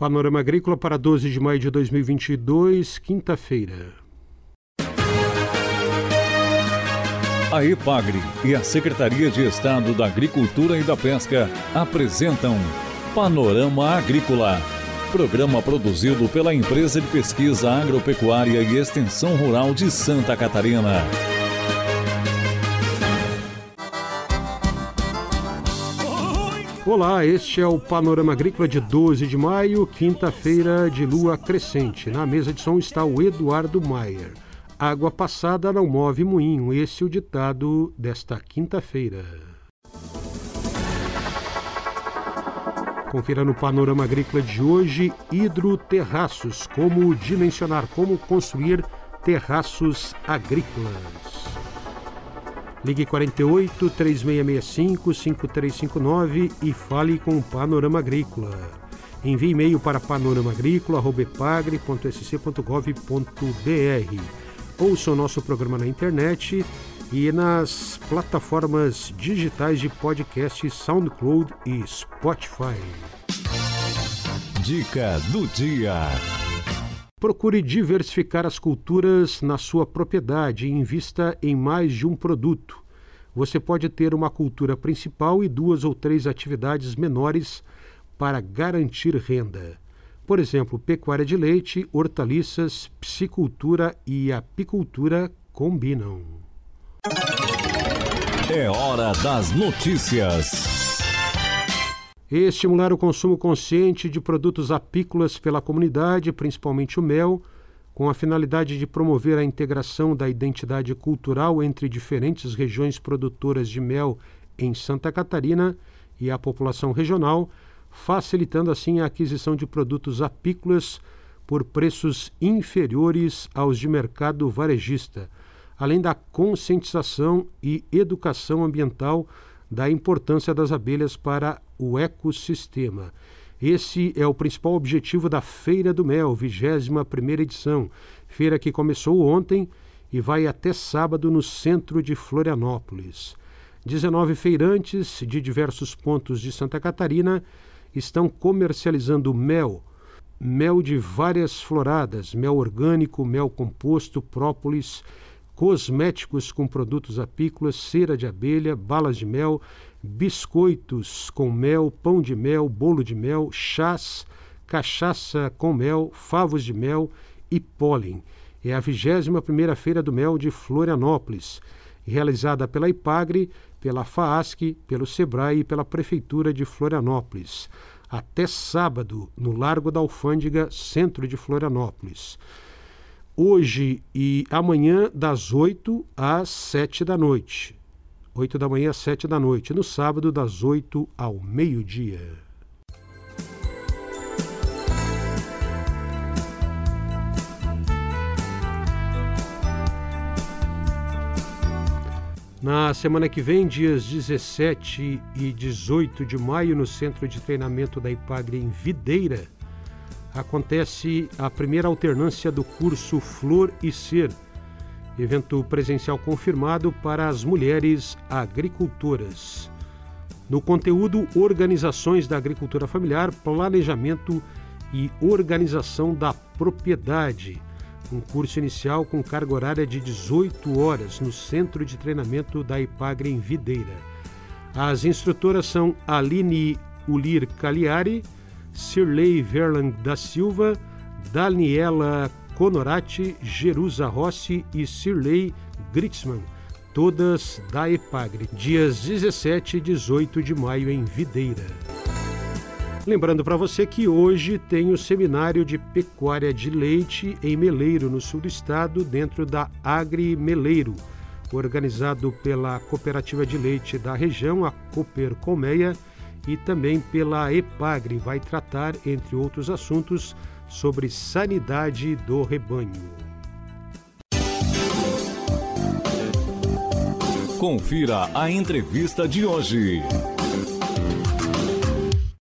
Panorama Agrícola para 12 de maio de 2022, quinta-feira. A EPAGRE e a Secretaria de Estado da Agricultura e da Pesca apresentam Panorama Agrícola, programa produzido pela Empresa de Pesquisa Agropecuária e Extensão Rural de Santa Catarina. Olá, este é o Panorama Agrícola de 12 de maio, quinta-feira de lua crescente. Na mesa de som está o Eduardo Maier. Água passada não move moinho, esse é o ditado desta quinta-feira. Confira no Panorama Agrícola de hoje hidroterraços, como dimensionar, como construir terraços agrícolas. Ligue 48 3665 5359 e fale com o Panorama Agrícola. Envie e-mail para panoramaagrícola.sc.gov.br. Ouça o nosso programa na internet e nas plataformas digitais de podcast SoundCloud e Spotify. Dica do dia. Procure diversificar as culturas na sua propriedade e invista em mais de um produto. Você pode ter uma cultura principal e duas ou três atividades menores para garantir renda. Por exemplo, pecuária de leite, hortaliças, piscicultura e apicultura combinam. É hora das notícias estimular o consumo consciente de produtos apícolas pela comunidade, principalmente o mel, com a finalidade de promover a integração da identidade cultural entre diferentes regiões produtoras de mel em Santa Catarina e a população regional, facilitando assim a aquisição de produtos apícolas por preços inferiores aos de mercado varejista, além da conscientização e educação ambiental da importância das abelhas para o ecossistema. Esse é o principal objetivo da Feira do Mel, 21ª edição, feira que começou ontem e vai até sábado no centro de Florianópolis. 19 feirantes de diversos pontos de Santa Catarina estão comercializando mel, mel de várias floradas, mel orgânico, mel composto, própolis, cosméticos com produtos apícolas, cera de abelha, balas de mel, biscoitos com mel, pão de mel, bolo de mel, chás, cachaça com mel, favos de mel e pólen. É a 21ª Feira do Mel de Florianópolis, realizada pela IPAGRE, pela FAASC, pelo SEBRAE e pela Prefeitura de Florianópolis. Até sábado, no Largo da Alfândega, centro de Florianópolis hoje e amanhã, das 8 às 7 da noite. 8 da manhã às 7 da noite. No sábado, das 8 ao meio-dia. Na semana que vem, dias 17 e 18 de maio, no Centro de Treinamento da IPAGRE em Videira, acontece a primeira alternância do curso Flor e Ser, evento presencial confirmado para as mulheres agricultoras. No conteúdo, organizações da agricultura familiar, planejamento e organização da propriedade. Um curso inicial com carga horária de 18 horas no Centro de Treinamento da IPAGRE em Videira. As instrutoras são Aline Ulir Cagliari, Sirley Verlang da Silva, Daniela Conorati, Jerusa Rossi e Sirley Gritzmann, todas da EPAGRE, dias 17 e 18 de maio em Videira. Lembrando para você que hoje tem o seminário de pecuária de leite em Meleiro, no sul do estado, dentro da Agri Meleiro, organizado pela Cooperativa de Leite da região, a Cooper Colmeia, e também pela EPAGRE, vai tratar, entre outros assuntos, sobre sanidade do rebanho. Confira a entrevista de hoje.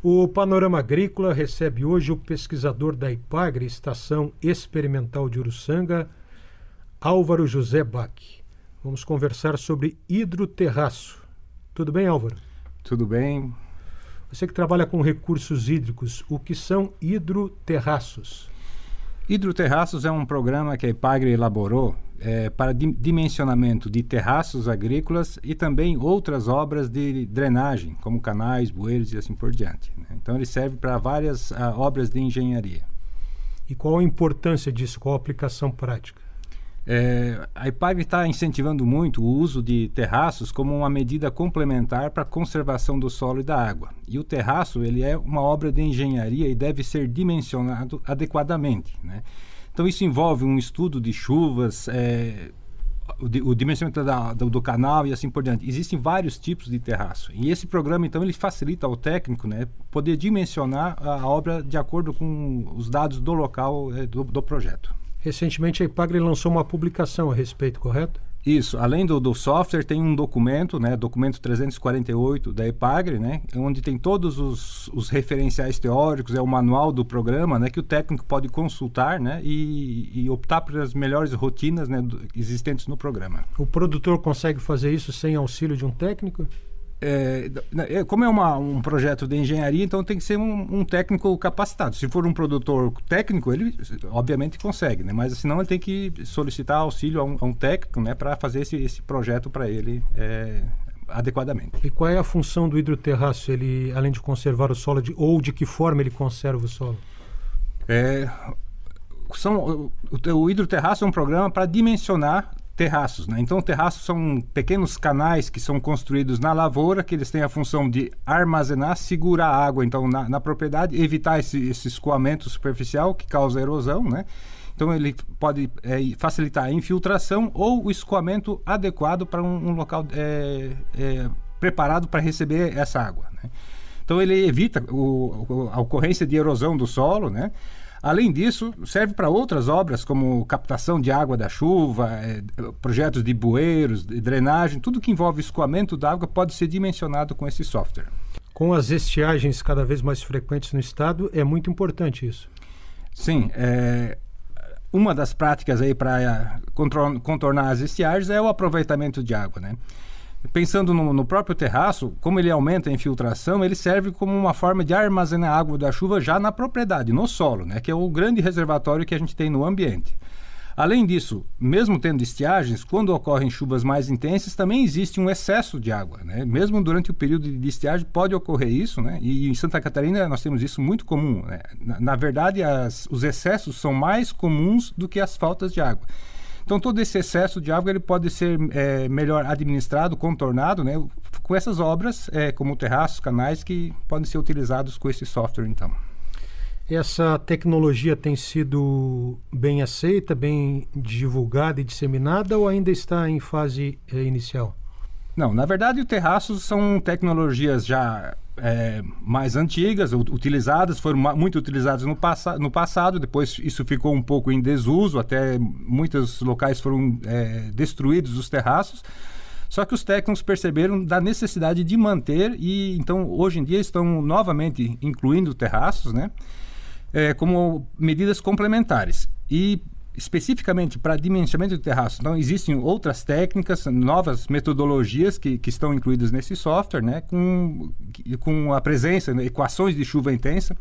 O Panorama Agrícola recebe hoje o pesquisador da IPAGRE, Estação Experimental de Uruçanga, Álvaro José Bach. Vamos conversar sobre hidroterraço. Tudo bem, Álvaro? Tudo bem. Você que trabalha com recursos hídricos, o que são hidroterraços? Hidroterraços é um programa que a Ipagre elaborou é, para dimensionamento de terraços agrícolas e também outras obras de drenagem, como canais, bueiros e assim por diante. Né? Então ele serve para várias a, ah, obras de engenharia. E qual a importância disso? Qual a aplicação prática? É, a IPAG está incentivando muito o uso de terraços como uma medida complementar para a conservação do solo e da água. E o terraço ele é uma obra de engenharia e deve ser dimensionado adequadamente. Né? Então isso envolve um estudo de chuvas, é, o, o, dimensionamento da, do, do, canal e assim por diante. Existem vários tipos de terraço. E esse programa, então, ele facilita ao técnico né, poder dimensionar a obra de acordo com os dados do local é, do, do projeto. Recentemente a Ipagre lançou uma publicação a respeito, correto? Isso, além do, do software, tem um documento, né, documento 348 da EPAGRE, né, onde tem todos os, os, referenciais teóricos, é o manual do programa, né, que o técnico pode consultar, né, e, e optar pelas melhores rotinas, né, do, existentes no programa. O produtor consegue fazer isso sem auxílio de um técnico? É, é, como é uma, um projeto de engenharia, então tem que ser um, um, técnico capacitado. Se for um produtor técnico, ele obviamente consegue, né? mas senão ele tem que solicitar auxílio a um, a um técnico né, para fazer esse, esse projeto para ele é, adequadamente. E qual é a função do hidroterraço? Ele, além de conservar o solo, de, ou de que forma ele conserva o solo? É, são, o, o hidroterraço é um programa para dimensionar terraços. Né? Então, terraços são pequenos canais que são construídos na lavoura, que eles têm a função de armazenar, segurar a água então, na, na propriedade, evitar esse, esse, escoamento superficial que causa erosão. Né? Então, ele pode é, facilitar a infiltração ou o escoamento adequado para um, um, local é, é, preparado para receber essa água. Né? Então, ele evita o, a ocorrência de erosão do solo, né? Além disso, serve para outras obras como captação de água da chuva, é, projetos de bueiros, de drenagem, tudo que envolve escoamento da água pode ser dimensionado com esse software. Com as estiagens cada vez mais frequentes no estado, é muito importante isso. Sim, é, uma das práticas aí para contornar as estiagens é o aproveitamento de água, né? Pensando no, no, próprio terraço, como ele aumenta a infiltração, ele serve como uma forma de armazenar água da chuva já na propriedade, no solo, né, que é o grande reservatório que a gente tem no ambiente. Além disso, mesmo tendo estiagens, quando ocorrem chuvas mais intensas, também existe um excesso de água. Né? Mesmo durante o período de estiagem pode ocorrer isso, né? e em Santa Catarina nós temos isso muito comum. Né? Na, na, verdade, as, os excessos são mais comuns do que as faltas de água. Então todo esse excesso de água ele pode ser é, melhor administrado, contornado, né, com essas obras, é, como terraços, canais que podem ser utilizados com esse software, então. Essa tecnologia tem sido bem aceita, bem divulgada e disseminada ou ainda está em fase é, inicial? Não, na verdade, o terraços são tecnologias já é, mais antigas, utilizadas, foram muito utilizadas no, passa no passado, depois isso ficou um pouco em desuso, até muitos locais foram é, destruídos os terraços. Só que os técnicos perceberam da necessidade de manter e então hoje em dia estão novamente incluindo terraços, né? É, como medidas complementares. E especificamente para dimensionamento de terraço. Então, existem outras técnicas, novas metodologias que, que estão incluídas nesse software, né, com, com a presença, né, equações de chuva intensa.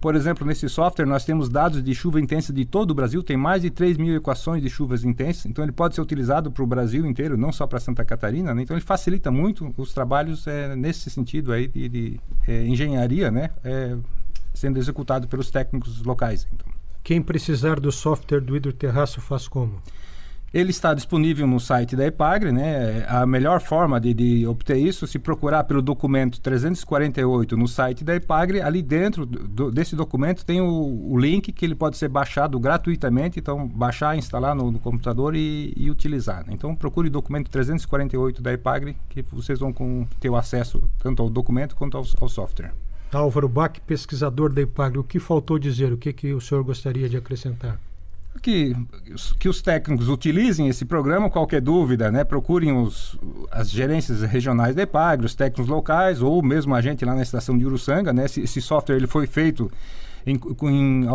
Por exemplo, nesse software nós temos dados de chuva intensa de todo o Brasil, tem mais de 3 mil equações de chuvas intensas, então ele pode ser utilizado para o Brasil inteiro, não só para Santa Catarina, né? então ele facilita muito os trabalhos é, nesse sentido aí de, de é, engenharia, né? É, sendo executado pelos técnicos locais. Então. Quem precisar do software do hidroterraço faz como? Ele está disponível no site da EPAGRE, né? A melhor forma de, de, obter isso, se procurar pelo documento 348 no site da EPAGRE, ali dentro do, desse documento tem o, o, link que ele pode ser baixado gratuitamente, então baixar, instalar no, no computador e, e utilizar. Né? Então procure o documento 348 da EPAGRE, que vocês vão com, ter o acesso tanto ao documento quanto ao, ao software. Álvaro Bach, pesquisador da IPAGRE, o que faltou dizer? O que, que o senhor gostaria de acrescentar? Que, que os técnicos utilizem esse programa, qualquer dúvida, né? procurem os, as gerências regionais da IPAGRE, os técnicos locais, ou mesmo a gente lá na estação de Uruçanga. Né? Esse, esse software ele foi feito em, em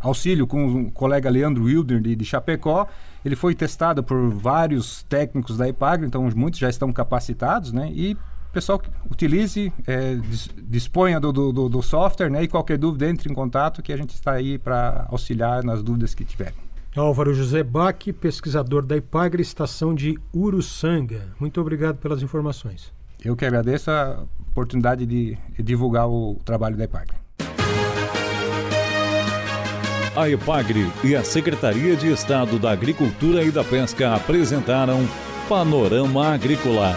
auxílio com o colega Leandro Wilder de, de Chapecó. Ele foi testado por vários técnicos da IPAGRE, então muitos já estão capacitados, né? E o pessoal utilize, é, disponha do, do, do, software, né? E qualquer dúvida, entre em contato que a gente está aí para auxiliar nas dúvidas que tiverem. Álvaro José Bach, pesquisador da IPAGRE, estação de Uruçanga. Muito obrigado pelas informações. Eu que agradeço a oportunidade de, de divulgar o trabalho da IPAGRE. A EPAGRE e a Secretaria de Estado da Agricultura e da Pesca apresentaram Panorama Agrícola,